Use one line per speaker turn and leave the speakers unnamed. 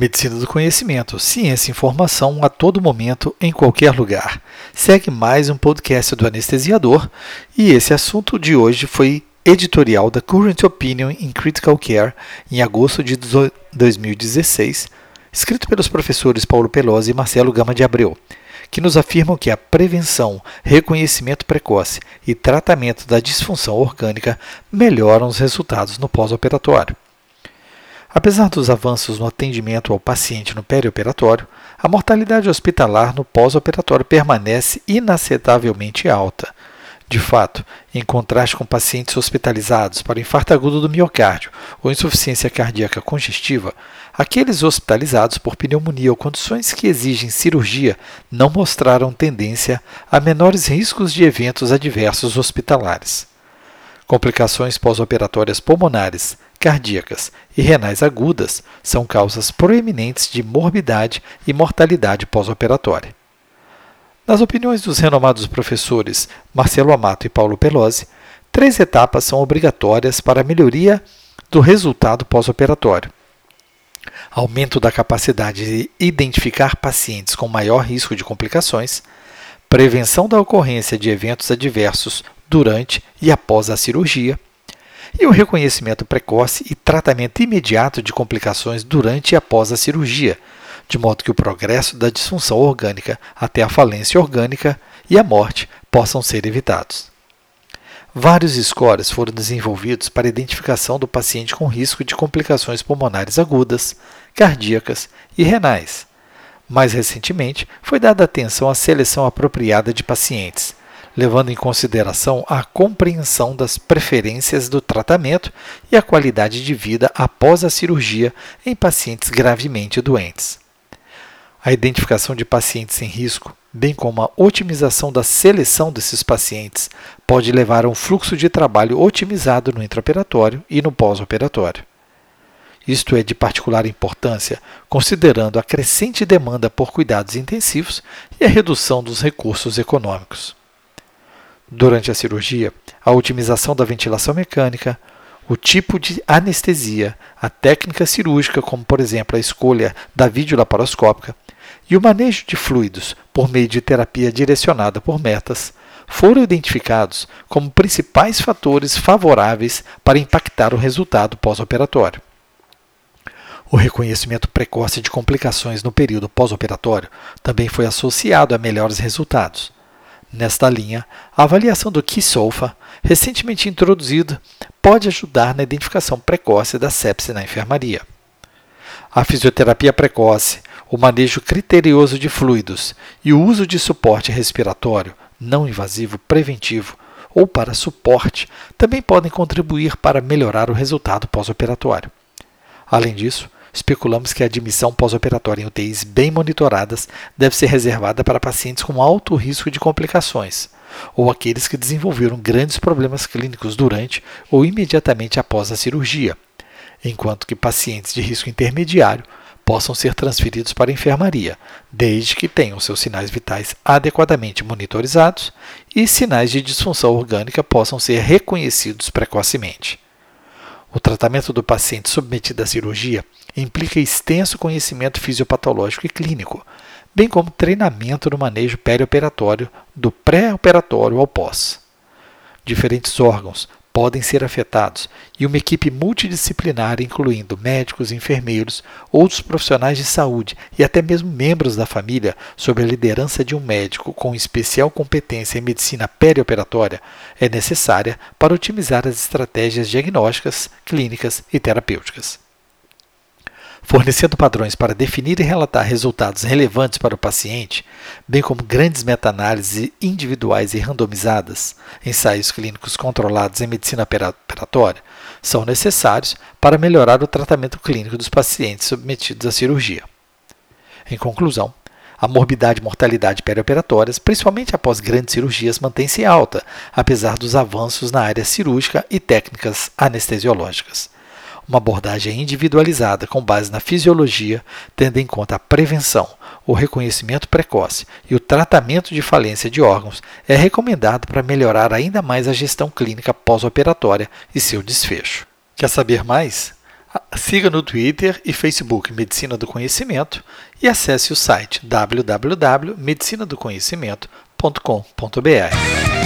Medicina do conhecimento, ciência e informação a todo momento, em qualquer lugar. Segue mais um podcast do anestesiador e esse assunto de hoje foi editorial da Current Opinion in Critical Care em agosto de 2016, escrito pelos professores Paulo Pelosi e Marcelo Gama de Abreu, que nos afirmam que a prevenção, reconhecimento precoce e tratamento da disfunção orgânica melhoram os resultados no pós-operatório. Apesar dos avanços no atendimento ao paciente no perioperatório, a mortalidade hospitalar no pós-operatório permanece inacetavelmente alta. De fato, em contraste com pacientes hospitalizados para infarto agudo do miocárdio ou insuficiência cardíaca congestiva, aqueles hospitalizados por pneumonia ou condições que exigem cirurgia não mostraram tendência a menores riscos de eventos adversos hospitalares. Complicações pós-operatórias pulmonares, cardíacas e renais agudas são causas proeminentes de morbidade e mortalidade pós-operatória. Nas opiniões dos renomados professores Marcelo Amato e Paulo Pelosi, três etapas são obrigatórias para a melhoria do resultado pós-operatório. Aumento da capacidade de identificar pacientes com maior risco de complicações, prevenção da ocorrência de eventos adversos durante e após a cirurgia e o reconhecimento precoce e tratamento imediato de complicações durante e após a cirurgia, de modo que o progresso da disfunção orgânica até a falência orgânica e a morte possam ser evitados. Vários scores foram desenvolvidos para identificação do paciente com risco de complicações pulmonares agudas, cardíacas e renais. Mais recentemente, foi dada atenção à seleção apropriada de pacientes, levando em consideração a compreensão das preferências do tratamento e a qualidade de vida após a cirurgia em pacientes gravemente doentes. A identificação de pacientes em risco, bem como a otimização da seleção desses pacientes, pode levar a um fluxo de trabalho otimizado no intraoperatório e no pós-operatório. Isto é de particular importância, considerando a crescente demanda por cuidados intensivos e a redução dos recursos econômicos durante a cirurgia, a otimização da ventilação mecânica, o tipo de anestesia, a técnica cirúrgica, como por exemplo a escolha da videolaparoscópica, e o manejo de fluidos por meio de terapia direcionada por metas, foram identificados como principais fatores favoráveis para impactar o resultado pós-operatório. O reconhecimento precoce de complicações no período pós-operatório também foi associado a melhores resultados. Nesta linha, a avaliação do Kisolfa, recentemente introduzida, pode ajudar na identificação precoce da sepse na enfermaria. A fisioterapia precoce, o manejo criterioso de fluidos e o uso de suporte respiratório não invasivo preventivo ou para suporte também podem contribuir para melhorar o resultado pós-operatório. Além disso, Especulamos que a admissão pós-operatória em UTIs bem monitoradas deve ser reservada para pacientes com alto risco de complicações, ou aqueles que desenvolveram grandes problemas clínicos durante ou imediatamente após a cirurgia, enquanto que pacientes de risco intermediário possam ser transferidos para a enfermaria, desde que tenham seus sinais vitais adequadamente monitorizados e sinais de disfunção orgânica possam ser reconhecidos precocemente. O tratamento do paciente submetido à cirurgia implica extenso conhecimento fisiopatológico e clínico, bem como treinamento no manejo perioperatório, do pré-operatório ao pós. Diferentes órgãos podem ser afetados e uma equipe multidisciplinar, incluindo médicos, enfermeiros, outros profissionais de saúde e até mesmo membros da família, sob a liderança de um médico com especial competência em medicina perioperatória, é necessária para otimizar as estratégias diagnósticas, clínicas e terapêuticas fornecendo padrões para definir e relatar resultados relevantes para o paciente, bem como grandes meta-análises individuais e randomizadas, ensaios clínicos controlados em medicina operatória, são necessários para melhorar o tratamento clínico dos pacientes submetidos à cirurgia. Em conclusão, a morbidade e mortalidade perioperatórias, principalmente após grandes cirurgias, mantém-se alta, apesar dos avanços na área cirúrgica e técnicas anestesiológicas. Uma abordagem individualizada com base na fisiologia, tendo em conta a prevenção, o reconhecimento precoce e o tratamento de falência de órgãos, é recomendado para melhorar ainda mais a gestão clínica pós-operatória e seu desfecho. Quer saber mais? Siga no Twitter e Facebook Medicina do Conhecimento e acesse o site www.medicinadoconhecimento.com.br.